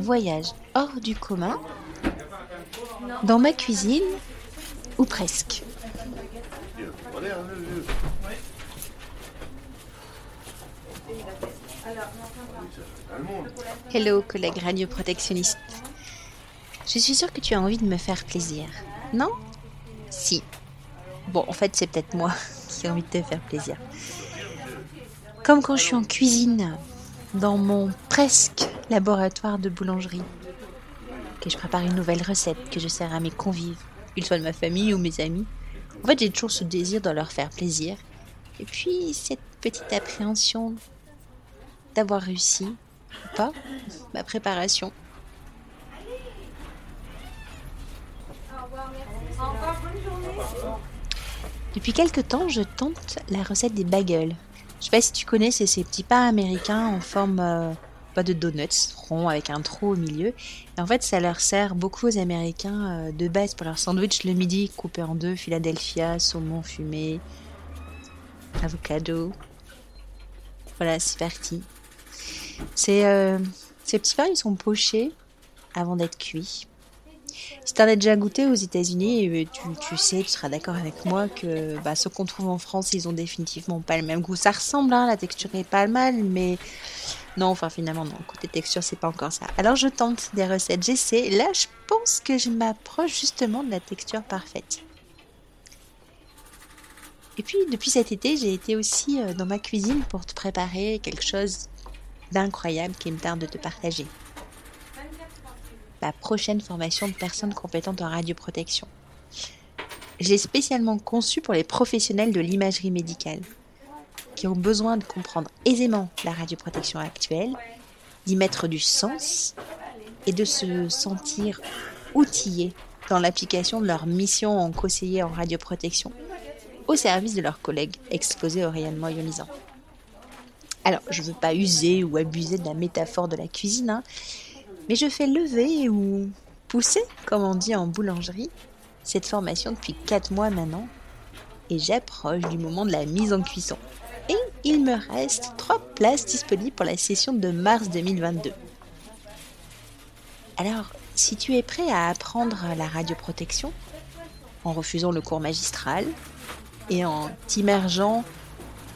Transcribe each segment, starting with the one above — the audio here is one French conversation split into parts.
voyage hors du commun dans ma cuisine, ou presque. Hello, collègue radioprotectionniste. Je suis sûre que tu as envie de me faire plaisir. Non? Si. Bon, en fait, c'est peut-être moi qui ai envie de te faire plaisir. Comme quand je suis en cuisine, dans mon presque laboratoire de boulangerie, que je prépare une nouvelle recette que je sers à mes convives, qu'ils soient de ma famille ou mes amis. En fait, j'ai toujours ce désir de leur faire plaisir. Et puis, cette petite appréhension d'avoir réussi ou pas ma préparation. Depuis quelque temps, je tente la recette des bagels. Je sais pas si tu connais, c'est ces petits pains américains en forme euh, pas de donuts, ronds avec un trou au milieu. En fait, ça leur sert beaucoup aux Américains euh, de base pour leur sandwich le midi, coupé en deux, Philadelphia, saumon fumé, avocado. Voilà, c'est parti. C'est, euh, ces petits pains, ils sont pochés avant d'être cuits. Si tu en as déjà goûté aux États-Unis, euh, tu, tu, sais, tu seras d'accord avec moi que bah, ceux qu'on trouve en France, ils ont définitivement pas le même goût. Ça ressemble, hein, la texture est pas mal, mais non, enfin finalement non. Côté texture, c'est pas encore ça. Alors je tente des recettes, j'essaie. Là, je pense que je m'approche justement de la texture parfaite. Et puis depuis cet été, j'ai été aussi euh, dans ma cuisine pour te préparer quelque chose d'incroyable qui me tarde de te partager. La prochaine formation de personnes compétentes en radioprotection. Je l'ai spécialement conçue pour les professionnels de l'imagerie médicale, qui ont besoin de comprendre aisément la radioprotection actuelle, d'y mettre du sens et de se sentir outillés dans l'application de leur mission en conseiller en radioprotection au service de leurs collègues exposés au rayonnement ionisant. Alors, je ne veux pas user ou abuser de la métaphore de la cuisine, hein, mais je fais lever ou pousser, comme on dit en boulangerie, cette formation depuis 4 mois maintenant, et j'approche du moment de la mise en cuisson. Il me reste 3 places disponibles pour la session de mars 2022. Alors, si tu es prêt à apprendre la radioprotection, en refusant le cours magistral et en t'immergeant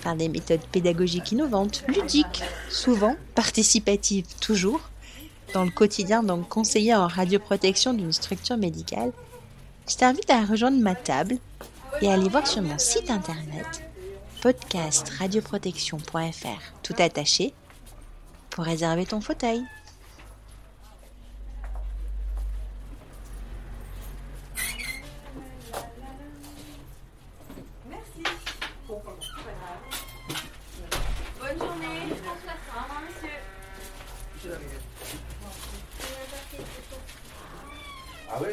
par des méthodes pédagogiques innovantes, ludiques, souvent, participatives toujours, dans le quotidien, donc conseiller en radioprotection d'une structure médicale, je t'invite à rejoindre ma table et à aller voir sur mon site internet Podcast radioprotection.fr tout attaché pour réserver ton fauteuil. Merci. Bonne journée, François, monsieur. Ah oui?